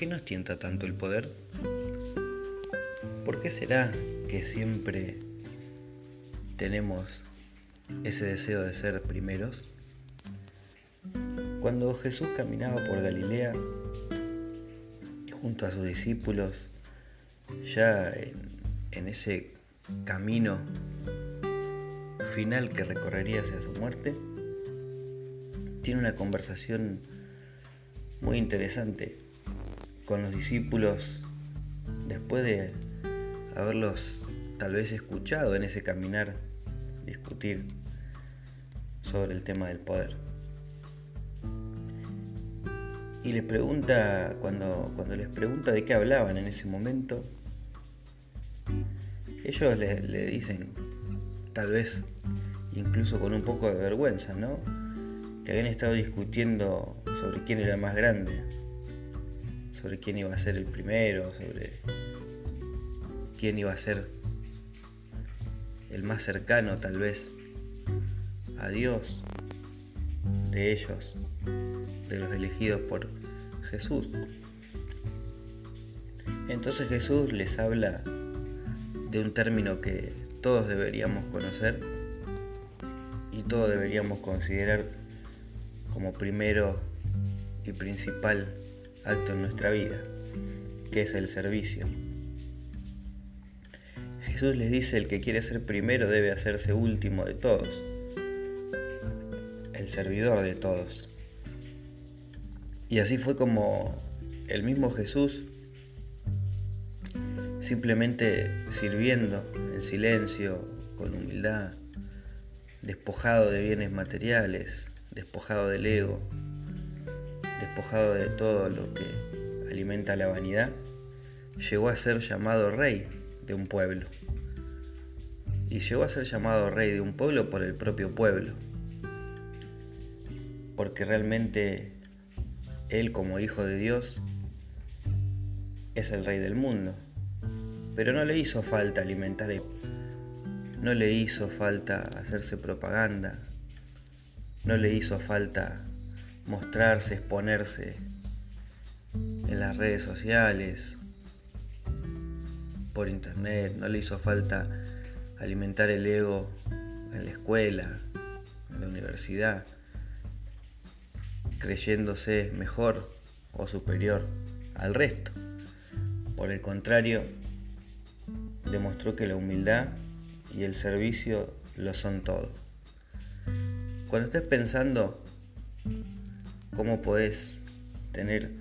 qué nos tienta tanto el poder? ¿Por qué será que siempre tenemos ese deseo de ser primeros? Cuando Jesús caminaba por Galilea junto a sus discípulos, ya en, ese camino final que recorrería hacia su muerte, tiene una conversación muy interesante con los discípulos después de haberlos tal vez escuchado en ese caminar discutir sobre el tema del poder. Y les pregunta, cuando, cuando les pregunta de qué hablaban en ese momento, ellos le, le dicen, tal vez incluso con un poco de vergüenza, ¿no? Que habían estado discutiendo sobre quién era más grande, sobre quién iba a ser el primero, sobre quién iba a ser el más cercano tal vez a Dios de ellos, de los elegidos por Jesús. Entonces Jesús les habla de un término que todos deberíamos conocer y todos deberíamos considerar como primero y principal acto en nuestra vida, que es el servicio. Jesús les dice, el que quiere ser primero debe hacerse último de todos, el servidor de todos. Y así fue como el mismo Jesús, simplemente sirviendo en silencio, con humildad, despojado de bienes materiales, despojado del ego, despojado de todo lo que alimenta la vanidad, llegó a ser llamado rey de un pueblo. Y llegó a ser llamado rey de un pueblo por el propio pueblo. Porque realmente él como hijo de Dios es el rey del mundo. Pero no le hizo falta alimentar, no le hizo falta hacerse propaganda, no le hizo falta mostrarse, exponerse en las redes sociales, por internet, no le hizo falta alimentar el ego en la escuela, en la universidad, creyéndose mejor o superior al resto. Por el contrario, demostró que la humildad y el servicio lo son todo. Cuando estés pensando cómo podés tener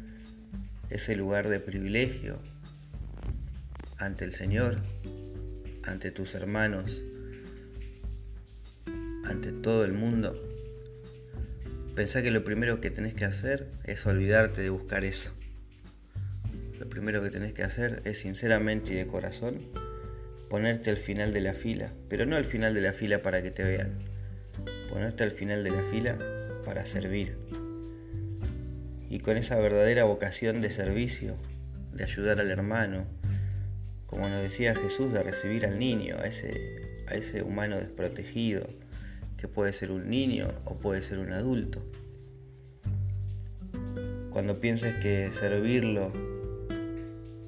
ese lugar de privilegio ante el Señor, ante tus hermanos, ante todo el mundo. Pensá que lo primero que tenés que hacer es olvidarte de buscar eso. Lo primero que tenés que hacer es sinceramente y de corazón ponerte al final de la fila, pero no al final de la fila para que te vean, ponerte al final de la fila para servir, y con esa verdadera vocación de servicio, de ayudar al hermano, como nos decía Jesús, de recibir al niño, a ese, a ese humano desprotegido, que puede ser un niño o puede ser un adulto. Cuando pienses que servirlo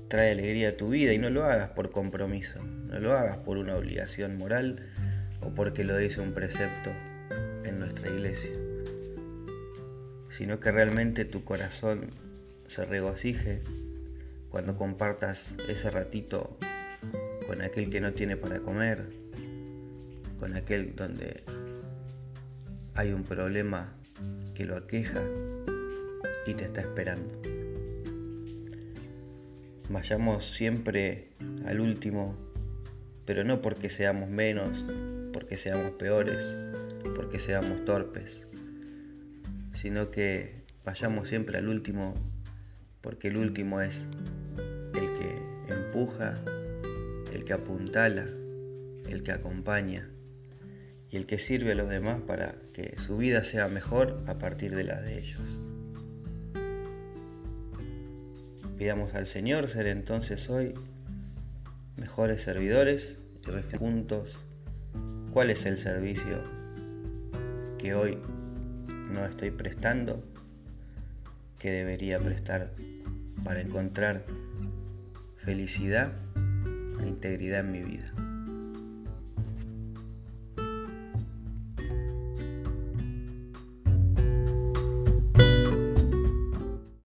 trae alegría a tu vida y no lo hagas por compromiso, no lo hagas por una obligación moral o porque lo dice un precepto en nuestra iglesia sino que realmente tu corazón se regocije cuando compartas ese ratito con aquel que no tiene para comer, con aquel donde hay un problema que lo aqueja y te está esperando. Vayamos siempre al último, pero no porque seamos menos, porque seamos peores, porque seamos torpes, sino que vayamos siempre al último, porque el último es el que empuja, el que apuntala, el que acompaña y el que sirve a los demás para que su vida sea mejor a partir de la de ellos. Pidamos al Señor ser entonces hoy mejores servidores y juntos cuál es el servicio que hoy no estoy prestando que debería prestar para encontrar felicidad e integridad en mi vida.